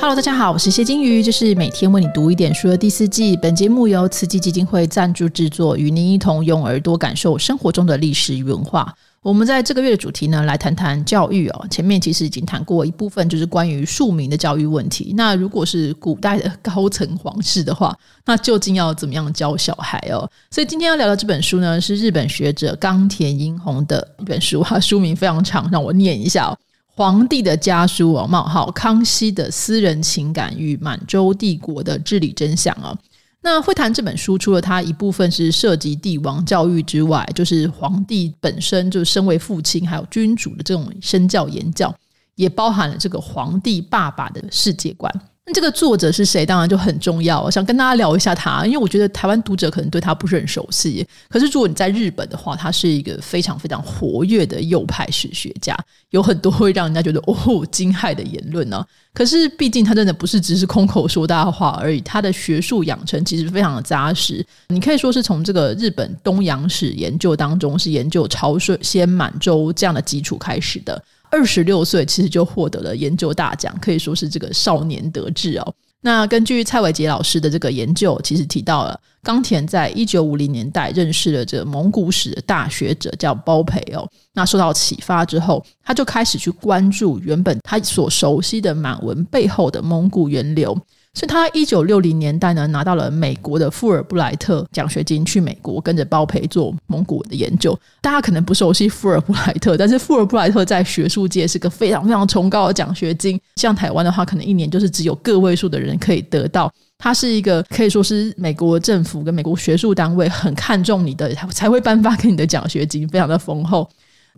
Hello，大家好，我是谢金鱼，这是每天为你读一点书的第四季。本节目由慈济基金会赞助制作，与您一同用耳朵感受生活中的历史与文化。我们在这个月的主题呢，来谈谈教育哦。前面其实已经谈过一部分，就是关于庶民的教育问题。那如果是古代的高层皇室的话，那究竟要怎么样教小孩哦？所以今天要聊的这本书呢，是日本学者冈田英弘的一本书，哈，书名非常长，让我念一下。皇帝的家书哦，冒号康熙的私人情感与满洲帝国的治理真相啊。那会谈这本书，除了它一部分是涉及帝王教育之外，就是皇帝本身就身为父亲还有君主的这种身教言教，也包含了这个皇帝爸爸的世界观。这个作者是谁？当然就很重要。我想跟大家聊一下他，因为我觉得台湾读者可能对他不是很熟悉。可是如果你在日本的话，他是一个非常非常活跃的右派史学家，有很多会让人家觉得哦惊骇的言论呢。可是毕竟他真的不是只是空口说大话而已，他的学术养成其实非常的扎实。你可以说是从这个日本东洋史研究当中，是研究朝鲜、满洲这样的基础开始的。二十六岁其实就获得了研究大奖，可以说是这个少年得志哦。那根据蔡伟杰老师的这个研究，其实提到了冈田在一九五零年代认识了这个蒙古史的大学者叫包培哦。那受到启发之后，他就开始去关注原本他所熟悉的满文背后的蒙古源流。所以他一九六零年代呢，拿到了美国的富尔布莱特奖学金，去美国跟着包培做蒙古的研究。大家可能不熟悉富尔布莱特，但是富尔布莱特在学术界是个非常非常崇高的奖学金。像台湾的话，可能一年就是只有个位数的人可以得到。它是一个可以说是美国政府跟美国学术单位很看重你的，才会颁发给你的奖学金，非常的丰厚。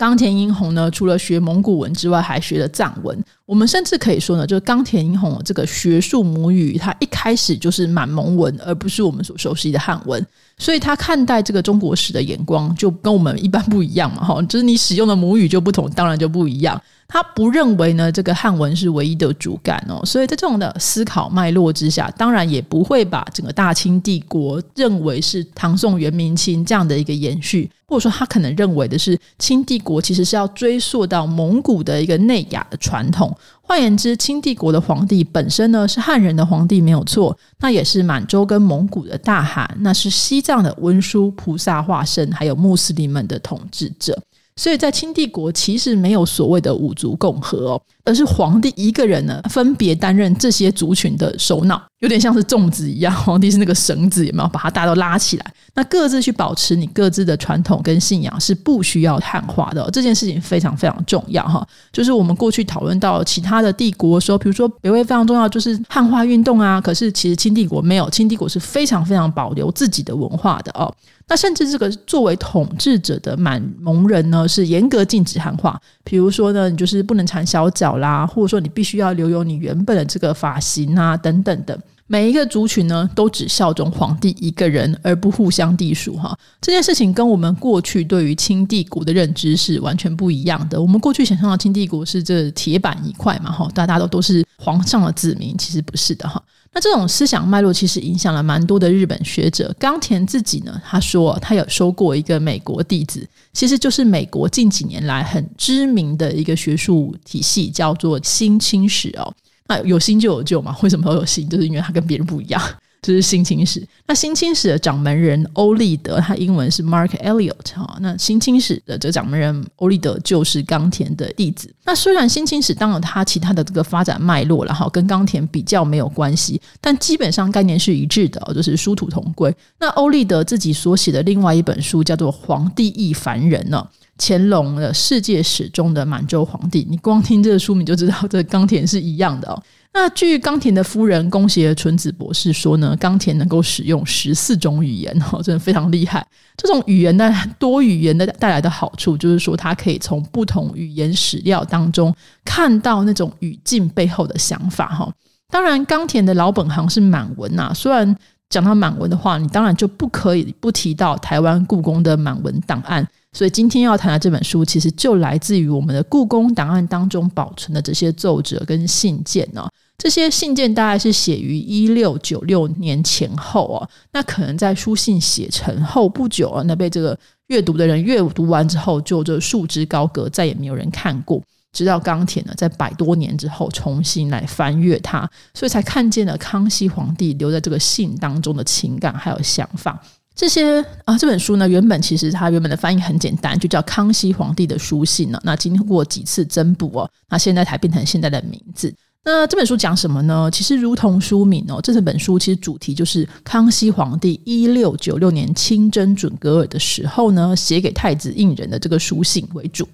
冈田英弘呢，除了学蒙古文之外，还学了藏文。我们甚至可以说呢，就是冈田英弘这个学术母语，它一开始就是满蒙文，而不是我们所熟悉的汉文。所以他看待这个中国史的眼光，就跟我们一般不一样嘛，哈，就是你使用的母语就不同，当然就不一样。他不认为呢，这个汉文是唯一的主干哦，所以在这种的思考脉络之下，当然也不会把整个大清帝国认为是唐宋元明清这样的一个延续，或者说他可能认为的是清帝国其实是要追溯到蒙古的一个内亚的传统。换言之，清帝国的皇帝本身呢是汉人的皇帝没有错，那也是满洲跟蒙古的大汗，那是西藏的文殊菩萨化身，还有穆斯林们的统治者。所以在清帝国其实没有所谓的五族共和哦，而是皇帝一个人呢分别担任这些族群的首脑，有点像是粽子一样，皇帝是那个绳子，有没有把它大家都拉起来？那各自去保持你各自的传统跟信仰是不需要汉化的，这件事情非常非常重要哈。就是我们过去讨论到其他的帝国说，比如说北魏非常重要，就是汉化运动啊，可是其实清帝国没有，清帝国是非常非常保留自己的文化的哦。那甚至这个作为统治者的满蒙人呢，是严格禁止汉化。比如说呢，你就是不能缠小脚啦，或者说你必须要留有你原本的这个发型啊，等等的。每一个族群呢，都只效忠皇帝一个人，而不互相隶属。哈，这件事情跟我们过去对于清帝国的认知是完全不一样的。我们过去想象的清帝国是这铁板一块嘛，哈，大家都都是皇上的子民，其实不是的，哈。那这种思想脉络其实影响了蛮多的日本学者。冈田自己呢，他说他有收过一个美国弟子，其实就是美国近几年来很知名的一个学术体系，叫做新清史哦。那有新就有旧嘛？为什么会有新？就是因为他跟别人不一样。这是新清史。那新清史的掌门人欧立德，他英文是 Mark Elliot 哈。那新清史的这个掌门人欧立德就是冈田的弟子。那虽然新清史当然他其他的这个发展脉络，然后跟冈田比较没有关系，但基本上概念是一致的，就是殊途同归。那欧立德自己所写的另外一本书叫做《皇帝亦凡人》呢，乾隆的世界史中的满洲皇帝。你光听这个书名就知道，这冈田是一样的哦。那据冈田的夫人宫胁纯子博士说呢，冈田能够使用十四种语言，哦，真的非常厉害。这种语言的多语言的带来的好处，就是说他可以从不同语言史料当中看到那种语境背后的想法，哈。当然，冈田的老本行是满文呐。虽然讲到满文的话，你当然就不可以不提到台湾故宫的满文档案。所以今天要谈的这本书，其实就来自于我们的故宫档案当中保存的这些奏折跟信件呢。这些信件大概是写于一六九六年前后哦，那可能在书信写成后不久啊，那被这个阅读的人阅读完之后，就这束之高阁，再也没有人看过。直到钢铁呢，在百多年之后重新来翻阅它，所以才看见了康熙皇帝留在这个信当中的情感还有想法。这些啊，这本书呢，原本其实它原本的翻译很简单，就叫《康熙皇帝的书信》呢。那经过几次增补哦，那现在才变成现在的名字。那这本书讲什么呢？其实如同书名哦，这本书其实主题就是康熙皇帝一六九六年亲征准格尔的时候呢，写给太子胤仁的这个书信为主。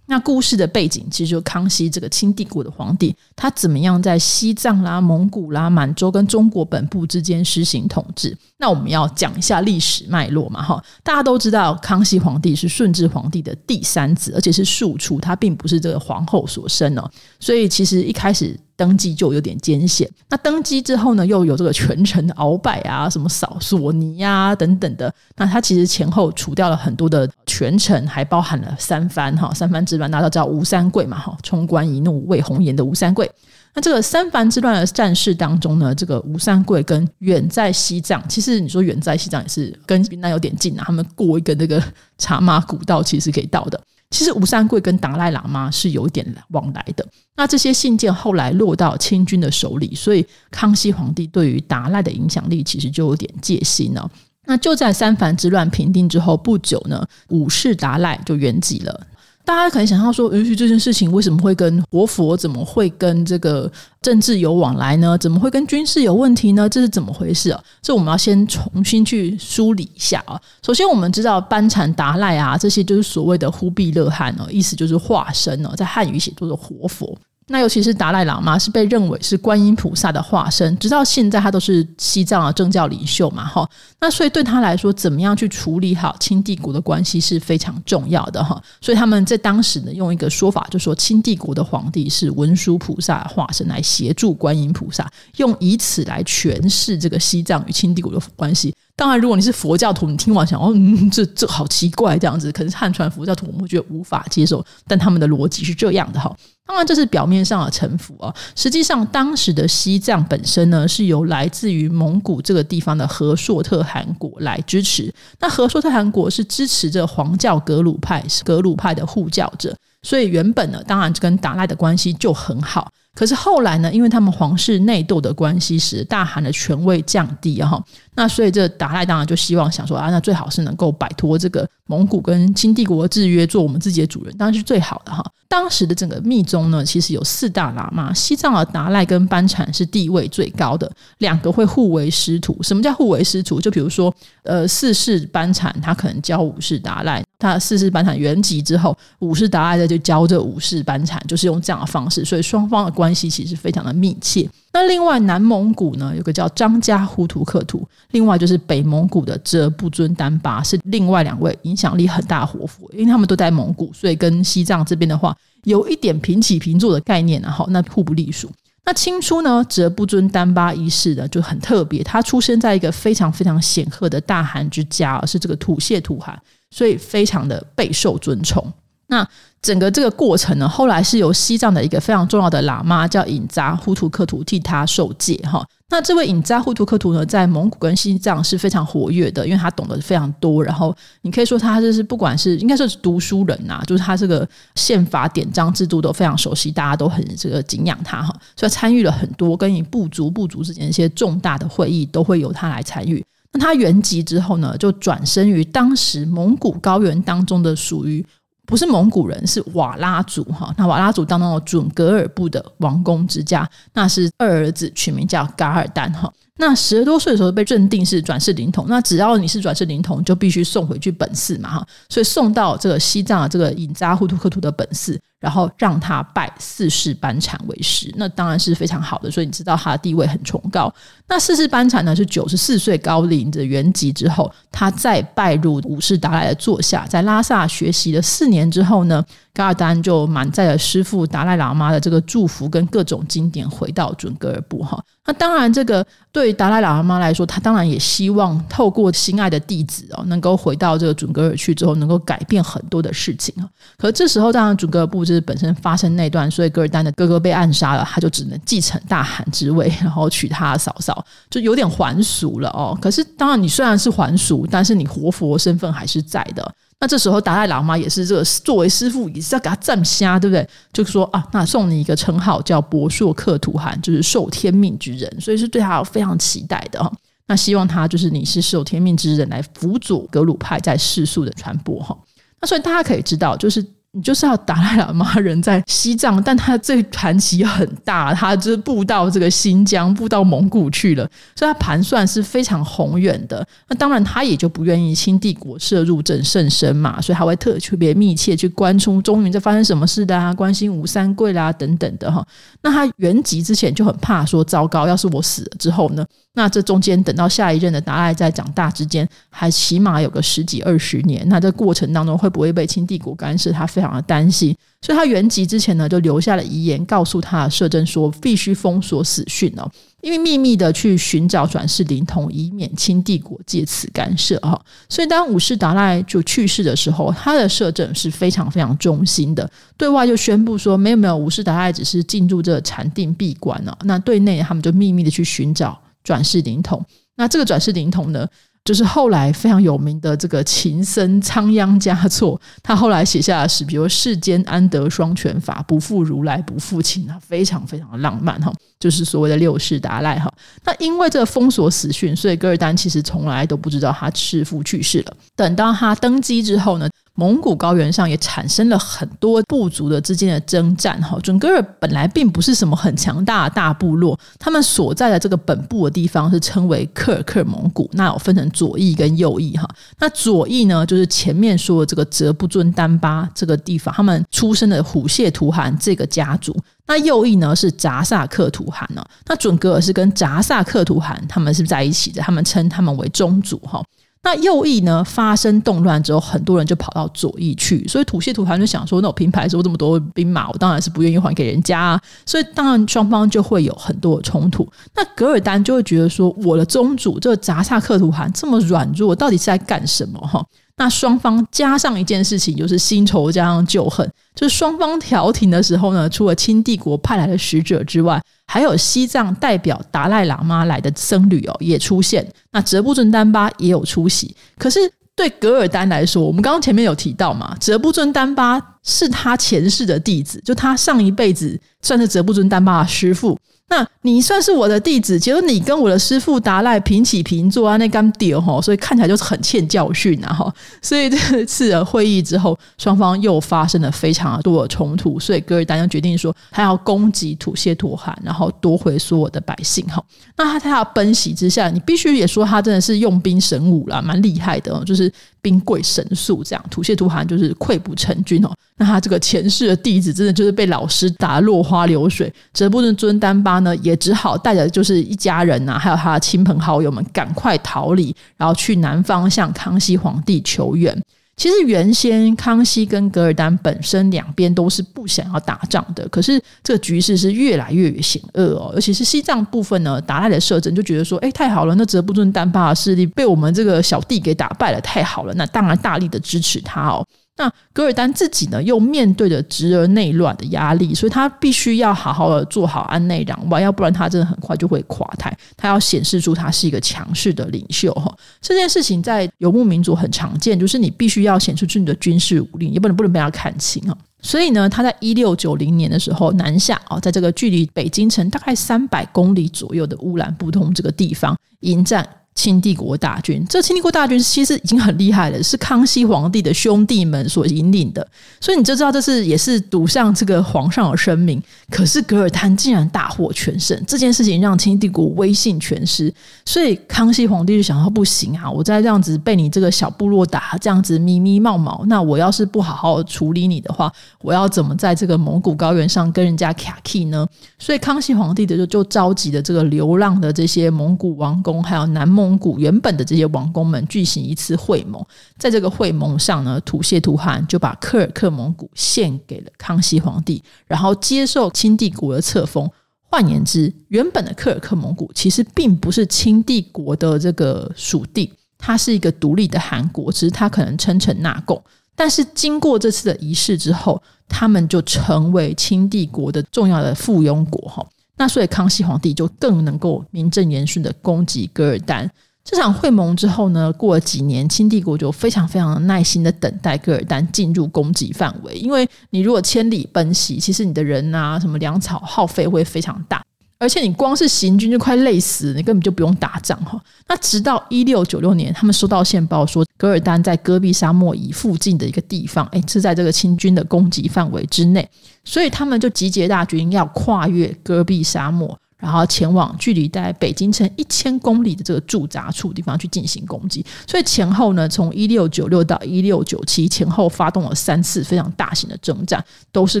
那故事的背景其实就康熙这个清帝国的皇帝，他怎么样在西藏啦、蒙古啦、满洲跟中国本部之间实行统治？那我们要讲一下历史脉络嘛，哈，大家都知道康熙皇帝是顺治皇帝的第三子，而且是庶出，他并不是这个皇后所生哦，所以其实一开始。登基就有点艰险，那登基之后呢，又有这个权臣的鳌拜啊，什么扫索尼啊等等的，那他其实前后除掉了很多的权臣，还包含了三藩哈，三藩之乱，大家叫吴三桂嘛哈，冲冠一怒为红颜的吴三桂。那这个三藩之乱的战事当中呢，这个吴三桂跟远在西藏，其实你说远在西藏也是跟云南有点近啊，他们过一个那个茶马古道，其实可以到的。其实吴三桂跟达赖喇嘛是有点往来的。那这些信件后来落到清军的手里，所以康熙皇帝对于达赖的影响力其实就有点戒心了。那就在三藩之乱平定之后不久呢，武士达赖就圆寂了。大家可能想象说，允许这件事情为什么会跟活佛怎么会跟这个政治有往来呢？怎么会跟军事有问题呢？这是怎么回事啊？这我们要先重新去梳理一下啊。首先，我们知道班禅达赖啊，这些就是所谓的忽必勒汗哦，意思就是化身哦，在汉语写作的活佛。那尤其是达赖喇嘛是被认为是观音菩萨的化身，直到现在他都是西藏的政教领袖嘛，哈。那所以对他来说，怎么样去处理好清帝国的关系是非常重要的哈。所以他们在当时呢，用一个说法就说，清帝国的皇帝是文殊菩萨化身来协助观音菩萨，用以此来诠释这个西藏与清帝国的关系。当然，如果你是佛教徒，你听完想哦，这这好奇怪这样子，可能是汉传佛教徒我们觉得无法接受，但他们的逻辑是这样的哈。当然，这是表面上的臣服啊。实际上，当时的西藏本身呢，是由来自于蒙古这个地方的和硕特汗国来支持。那和硕特汗国是支持着黄教格鲁派，格鲁派的护教者，所以原本呢，当然跟达赖的关系就很好。可是后来呢，因为他们皇室内斗的关系，使大汗的权位降低哈。那所以这达赖当然就希望想说啊，那最好是能够摆脱这个蒙古跟清帝国的制约，做我们自己的主人，当然是最好的哈。当时的整个密宗呢，其实有四大喇嘛，西藏的达赖跟班禅是地位最高的，两个会互为师徒。什么叫互为师徒？就比如说，呃，四世班禅他可能教五世达赖，他四世班禅圆寂之后，五世达赖的就教这五世班禅，就是用这样的方式，所以双方的关系其实非常的密切。那另外南蒙古呢，有个叫张家呼图克图，另外就是北蒙古的哲布尊丹巴，是另外两位影响力很大的活佛，因为他们都在蒙古，所以跟西藏这边的话有一点平起平坐的概念啊，好，那互不隶属。那清初呢，哲布尊丹巴一世呢就很特别，他出生在一个非常非常显赫的大汗之家，是这个土谢土汗，所以非常的备受尊崇。那整个这个过程呢，后来是由西藏的一个非常重要的喇嘛叫尹扎呼图克图替他受戒哈。那这位尹扎呼图克图呢，在蒙古跟西藏是非常活跃的，因为他懂得非常多。然后你可以说他就是不管是应该说是读书人呐，就是他这个宪法典章制度都非常熟悉，大家都很这个敬仰他哈。所以参与了很多跟你部族部族之间一些重大的会议，都会由他来参与。那他原籍之后呢，就转身于当时蒙古高原当中的属于。不是蒙古人，是瓦拉族哈。那瓦拉族当中的准噶尔部的王公之家，那是二儿子取名叫噶尔丹哈。那十多岁的时候被认定是转世灵童，那只要你是转世灵童，就必须送回去本寺嘛哈。所以送到这个西藏的这个隐扎呼图克图的本寺。然后让他拜四世班禅为师，那当然是非常好的。所以你知道他的地位很崇高。那四世班禅呢，是九十四岁高龄的圆寂之后，他再拜入五世达赖的座下，在拉萨学习了四年之后呢。噶尔丹就满载了师傅达赖喇嘛的这个祝福跟各种经典，回到准噶尔部哈。那当然，这个对达赖喇嘛来说，他当然也希望透过心爱的弟子哦，能够回到这个准噶尔去之后，能够改变很多的事情啊。可这时候，当然准噶尔部是本身发生那段，所以噶尔丹的哥哥被暗杀了，他就只能继承大汗之位，然后娶他的嫂嫂，就有点还俗了哦。可是，当然你虽然是还俗，但是你活佛身份还是在的。那这时候达赖喇嘛也是这个作为师傅，也是要给他赞瞎，对不对？就说啊，那送你一个称号叫博硕克图汗，就是受天命之人，所以是对他非常期待的哈。那希望他就是你是受天命之人来辅佐格鲁派在世俗的传播哈。那所以大家可以知道，就是。你就是要达赖喇嘛人在西藏，但他这盘棋很大，他就是布到这个新疆，布到蒙古去了，所以他盘算是非常宏远的。那当然，他也就不愿意清帝国涉入正甚深嘛，所以他会特特别密切去关注中原在发生什么事的啊，关心吴三桂啦等等的哈。那他原籍之前就很怕说，糟糕，要是我死了之后呢？那这中间等到下一任的达赖在长大之间，还起码有个十几二十年。那这过程当中会不会被清帝国干涉？他非常的担心，所以他原籍之前呢，就留下了遗言，告诉他的摄政说，必须封锁死讯哦，因为秘密的去寻找转世灵童，以免清帝国借此干涉哈。所以当五世达赖就去世的时候，他的摄政是非常非常忠心的，对外就宣布说，没有没有，五世达赖只是进入这禅定闭关了。那对内他们就秘密的去寻找。转世灵童，那这个转世灵童呢，就是后来非常有名的这个琴僧仓央嘉措，他后来写下的诗，比如“世间安得双全法，不负如来不负卿”啊，非常非常的浪漫哈，就是所谓的六世达赖哈。那因为这个封锁死讯，所以噶尔丹其实从来都不知道他师父去世了。等到他登基之后呢？蒙古高原上也产生了很多部族的之间的征战，哈，准噶尔本来并不是什么很强大的大部落，他们所在的这个本部的地方是称为克尔克蒙古，那有分成左翼跟右翼，哈，那左翼呢就是前面说的这个哲布尊丹巴这个地方，他们出生的虎谢图汗这个家族，那右翼呢是扎萨克图汗呢，那准噶尔是跟扎萨克图汗他们是在一起的，他们称他们为宗族，哈。那右翼呢发生动乱之后，很多人就跑到左翼去，所以土谢图汗就想说：那我平牌时候这么多兵马，我当然是不愿意还给人家，啊，所以当然双方就会有很多的冲突。那噶尔丹就会觉得说：我的宗主这个扎萨克图汗这么软弱，到底是在干什么？哈。那双方加上一件事情，就是新仇加上旧恨，就是双方调停的时候呢，除了清帝国派来的使者之外，还有西藏代表达赖喇嘛来的僧侣哦也出现。那哲布尊丹巴也有出席。可是对噶尔丹来说，我们刚刚前面有提到嘛，哲布尊丹巴是他前世的弟子，就他上一辈子算是哲布尊丹巴的师傅。那你算是我的弟子，结果你跟我的师傅达赖平起平坐啊，那干屌哈，所以看起来就是很欠教训啊哈。所以这次的会议之后，双方又发生了非常多的冲突，所以噶尔丹就决定说，他要攻击土谢图汗，然后夺回所有的百姓哈。那他他要奔袭之下，你必须也说他真的是用兵神武啦，蛮厉害的，就是。兵贵神速，这样土谢图汗就是溃不成军哦。那他这个前世的弟子，真的就是被老师打落花流水。哲布尊尊丹巴呢，也只好带着就是一家人呐，还有他的亲朋好友们，赶快逃离，然后去南方向康熙皇帝求援。其实原先康熙跟噶尔丹本身两边都是不想要打仗的，可是这个局势是越来越险恶哦。尤其是西藏部分呢，达赖的摄政就觉得说，哎，太好了，那哲布尊丹巴的势力被我们这个小弟给打败了，太好了，那当然大力的支持他哦。那噶尔丹自己呢，又面对着侄儿内乱的压力，所以他必须要好好的做好安内攘外，要不然他真的很快就会垮台。他要显示出他是一个强势的领袖哈。这件事情在游牧民族很常见，就是你必须要显示出你的军事武力，也不能不能被他看清啊。所以呢，他在一六九零年的时候南下啊，在这个距离北京城大概三百公里左右的乌兰布通这个地方迎战。清帝国大军，这清帝国大军其实已经很厉害了，是康熙皇帝的兄弟们所引领的，所以你就知道这是也是赌上这个皇上的生命。可是噶尔丹竟然大获全胜，这件事情让清帝国威信全失，所以康熙皇帝就想到不行啊，我再这样子被你这个小部落打，这样子咪咪冒冒，那我要是不好好处理你的话，我要怎么在这个蒙古高原上跟人家卡 key 呢？所以康熙皇帝的就就召集的这个流浪的这些蒙古王公，还有南蒙。蒙古原本的这些王公们举行一次会盟，在这个会盟上呢，土谢图汗就把科尔克蒙古献给了康熙皇帝，然后接受清帝国的册封。换言之，原本的科尔克蒙古其实并不是清帝国的这个属地，它是一个独立的韩国，只是它可能称臣纳贡。但是经过这次的仪式之后，他们就成为清帝国的重要的附庸国哈。那所以康熙皇帝就更能够名正言顺的攻击噶尔丹，这场会盟之后呢，过了几年，清帝国就非常非常耐心的等待噶尔丹进入攻击范围，因为你如果千里奔袭，其实你的人啊，什么粮草耗费会非常大。而且你光是行军就快累死，你根本就不用打仗哈。那直到一六九六年，他们收到线报说，噶尔丹在戈壁沙漠以附近的一个地方，哎，是在这个清军的攻击范围之内，所以他们就集结大军要跨越戈壁沙漠，然后前往距离在北京城一千公里的这个驻扎处地方去进行攻击。所以前后呢，从一六九六到一六九七前后发动了三次非常大型的征战，都是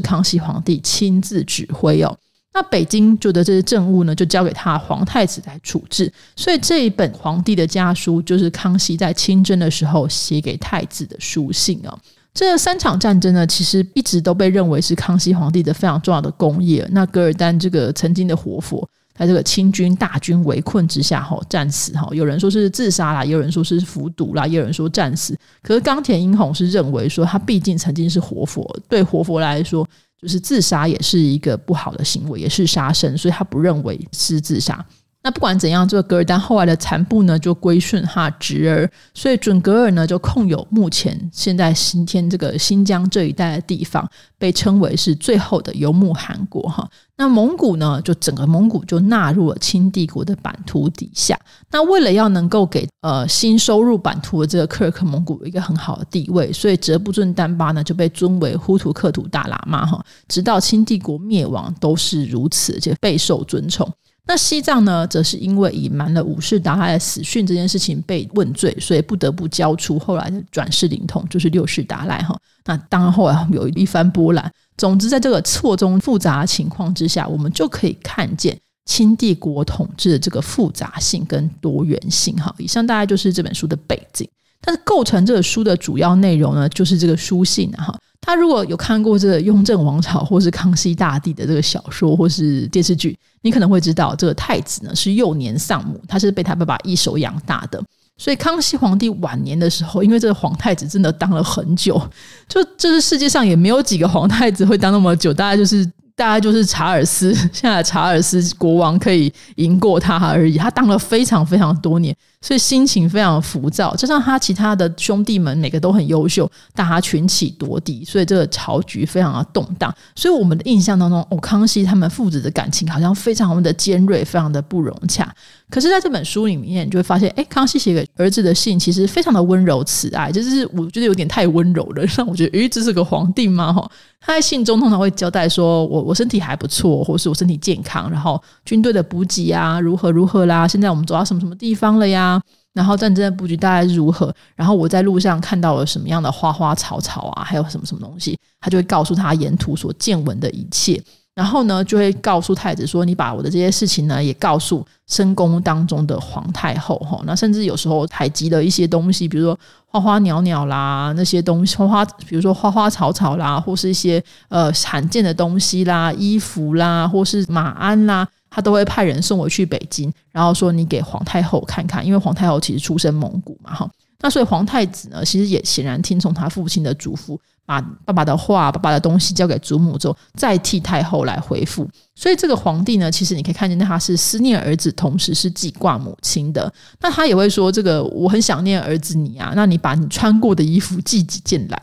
康熙皇帝亲自指挥哦。那北京就的这些政务呢，就交给他皇太子来处置。所以这一本皇帝的家书，就是康熙在亲征的时候写给太子的书信啊。这三场战争呢，其实一直都被认为是康熙皇帝的非常重要的功业。那噶尔丹这个曾经的活佛，在这个清军大军围困之下，哈战死哈。有人说是自杀啦，有人说是服毒啦，也有人说战死。可是冈田英弘是认为说，他毕竟曾经是活佛，对活佛来说。就是自杀也是一个不好的行为，也是杀生，所以他不认为是自杀。那不管怎样，这个噶尔丹后来的残部呢，就归顺他侄儿，所以准噶尔呢就控有目前现在新天这个新疆这一带的地方，被称为是最后的游牧汗国哈。那蒙古呢，就整个蒙古就纳入了清帝国的版图底下。那为了要能够给呃新收入版图的这个克尔克蒙古一个很好的地位，所以哲布尊丹巴呢就被尊为呼图克图大喇嘛哈，直到清帝国灭亡都是如此，且备受尊崇。那西藏呢，则是因为隐瞒了五世达赖的死讯这件事情被问罪，所以不得不交出后来的转世灵童，就是六世达赖哈。那当然后来有一番波澜。总之，在这个错综复杂情况之下，我们就可以看见清帝国统治的这个复杂性跟多元性哈。以上大概就是这本书的背景，但是构成这个书的主要内容呢，就是这个书信哈。他如果有看过这个《雍正王朝》或是康熙大帝的这个小说或是电视剧，你可能会知道，这个太子呢是幼年丧母，他是被他爸爸一手养大的。所以康熙皇帝晚年的时候，因为这个皇太子真的当了很久，就这是世界上也没有几个皇太子会当那么久，大概就是大概就是查尔斯，现在查尔斯国王可以赢过他而已。他当了非常非常多年。所以心情非常浮躁，加上他其他的兄弟们每个都很优秀，大家群起夺嫡，所以这个朝局非常的动荡。所以我们的印象当中，哦，康熙他们父子的感情好像非常的尖锐，非常的不融洽。可是，在这本书里面，你就会发现，哎，康熙写给儿子的信其实非常的温柔慈爱，就是我觉得有点太温柔了，让我觉得，诶，这是个皇帝吗？哈，他在信中通常会交代说，我我身体还不错，或是我身体健康，然后军队的补给啊，如何如何啦，现在我们走到什么什么地方了呀？然后战争的布局大概如何？然后我在路上看到了什么样的花花草草啊？还有什么什么东西？他就会告诉他沿途所见闻的一切。然后呢，就会告诉太子说：“你把我的这些事情呢，也告诉深宫当中的皇太后哈。那甚至有时候采集了一些东西，比如说花花鸟鸟啦，那些东西花花，比如说花花草草啦，或是一些呃罕见的东西啦，衣服啦，或是马鞍啦。”他都会派人送我去北京，然后说你给皇太后看看，因为皇太后其实出身蒙古嘛，哈。那所以皇太子呢，其实也显然听从他父亲的嘱咐，把爸爸的话、爸爸的东西交给祖母之后，再替太后来回复。所以这个皇帝呢，其实你可以看见，他是思念儿子，同时是记挂母亲的。那他也会说，这个我很想念儿子你啊，那你把你穿过的衣服寄几件来。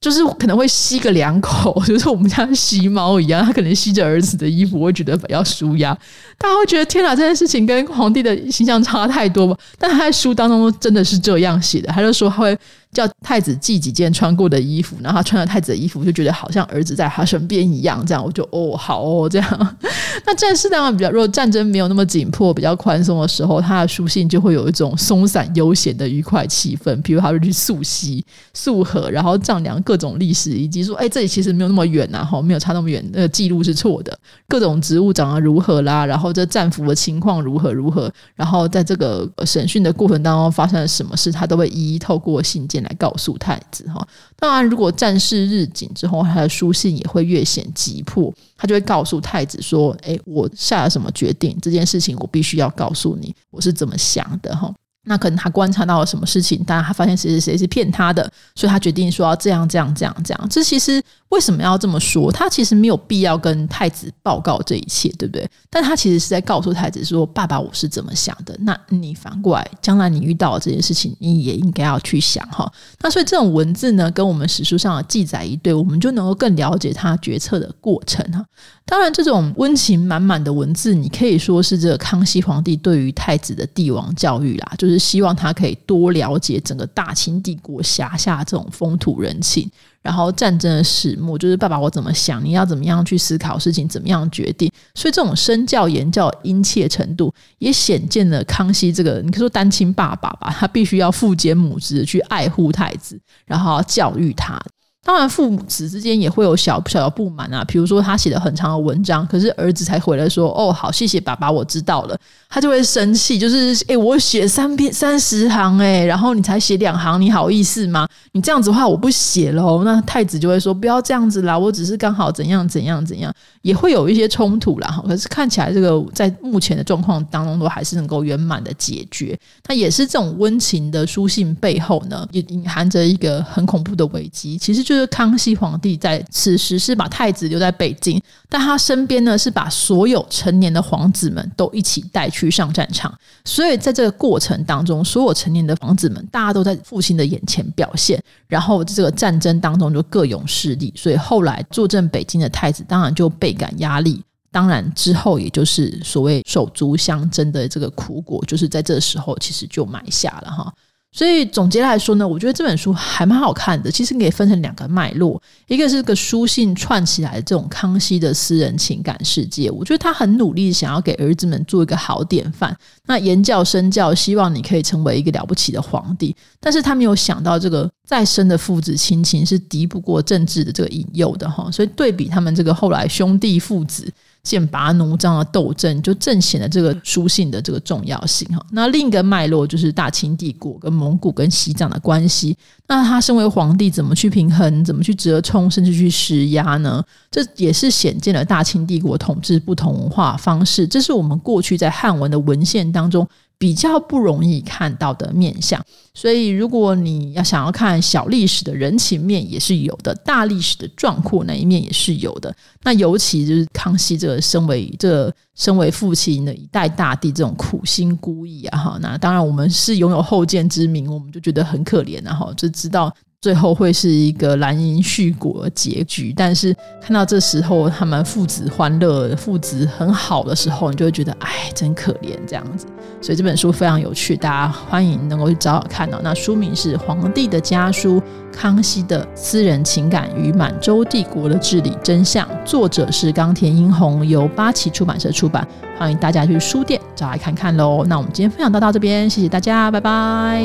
就是可能会吸个两口，就是我们家吸猫一样，他可能吸着儿子的衣服，会觉得比较舒压。大家会觉得天哪，这件事情跟皇帝的形象差太多吧？但他在书当中真的是这样写的，他就说他会。叫太子寄几件穿过的衣服，然后他穿了太子的衣服，就觉得好像儿子在他身边一样。这样我就哦好哦这样。那战事当然比较，如果战争没有那么紧迫、比较宽松的时候，他的书信就会有一种松散悠闲的愉快气氛。比如他会去溯溪、溯河，然后丈量各种历史，以及说，哎，这里其实没有那么远呐，哈，没有差那么远，那个记录是错的。各种植物长得如何啦，然后这战俘的情况如何如何，然后在这个审讯的过程当中发生了什么事，他都会一一透过信件。来告诉太子哈，当然，如果战事日紧之后，他的书信也会越显急迫，他就会告诉太子说：“哎，我下了什么决定？这件事情我必须要告诉你，我是怎么想的哈。”那可能他观察到了什么事情，但他发现谁谁谁是骗他的，所以他决定说要这样这样这样这样。这其实为什么要这么说？他其实没有必要跟太子报告这一切，对不对？但他其实是在告诉太子说：“爸爸，我是怎么想的。那你反过来，将来你遇到这件事情，你也应该要去想哈。那所以这种文字呢，跟我们史书上的记载一对，我们就能够更了解他决策的过程哈。当然，这种温情满满的文字，你可以说是这个康熙皇帝对于太子的帝王教育啦，就是是希望他可以多了解整个大清帝国辖下这种风土人情，然后战争的始末，就是爸爸我怎么想，你要怎么样去思考事情，怎么样决定。所以这种身教言教殷切程度，也显见了康熙这个，你可以说单亲爸爸吧，他必须要父兼母职去爱护太子，然后教育他。当然，父母子之间也会有小小的不满啊。比如说，他写了很长的文章，可是儿子才回来说：“哦，好，谢谢爸爸，我知道了。”他就会生气，就是哎，我写三篇三十行，哎，然后你才写两行，你好意思吗？你这样子的话，我不写喽。那太子就会说：“不要这样子啦，我只是刚好怎样怎样怎样。”也会有一些冲突啦。哈。可是看起来，这个在目前的状况当中，都还是能够圆满的解决。那也是这种温情的书信背后呢，也隐含着一个很恐怖的危机。其实。就是康熙皇帝在此时是把太子留在北京，但他身边呢是把所有成年的皇子们都一起带去上战场。所以在这个过程当中，所有成年的皇子们大家都在父亲的眼前表现，然后这个战争当中就各有势力。所以后来坐镇北京的太子当然就倍感压力。当然之后也就是所谓手足相争的这个苦果，就是在这时候其实就埋下了哈。所以总结来说呢，我觉得这本书还蛮好看的。其实可以分成两个脉络，一个是个书信串起来的这种康熙的私人情感世界。我觉得他很努力想要给儿子们做一个好典范，那言教身教，希望你可以成为一个了不起的皇帝。但是他没有想到，这个再深的父子亲情是敌不过政治的这个引诱的哈。所以对比他们这个后来兄弟父子。剑拔弩张的斗争，就正显了这个书信的这个重要性哈。那另一个脉络就是大清帝国跟蒙古跟西藏的关系。那他身为皇帝，怎么去平衡，怎么去折冲，甚至去施压呢？这也是显见了大清帝国统治不同文化方式。这是我们过去在汉文的文献当中。比较不容易看到的面相，所以如果你要想要看小历史的人情面也是有的，大历史的壮阔那一面也是有的。那尤其就是康熙这身为这身为父亲的一代大帝这种苦心孤诣啊哈，那当然我们是拥有后见之明，我们就觉得很可怜然后就知道。最后会是一个蓝银续果结局，但是看到这时候他们父子欢乐、父子很好的时候，你就会觉得哎，真可怜这样子。所以这本书非常有趣，大家欢迎能够去找找看看到。那书名是《皇帝的家书：康熙的私人情感与满洲帝国的治理真相》，作者是冈田英宏，由八旗出版社出版。欢迎大家去书店找来看看喽。那我们今天分享到到这边，谢谢大家，拜拜。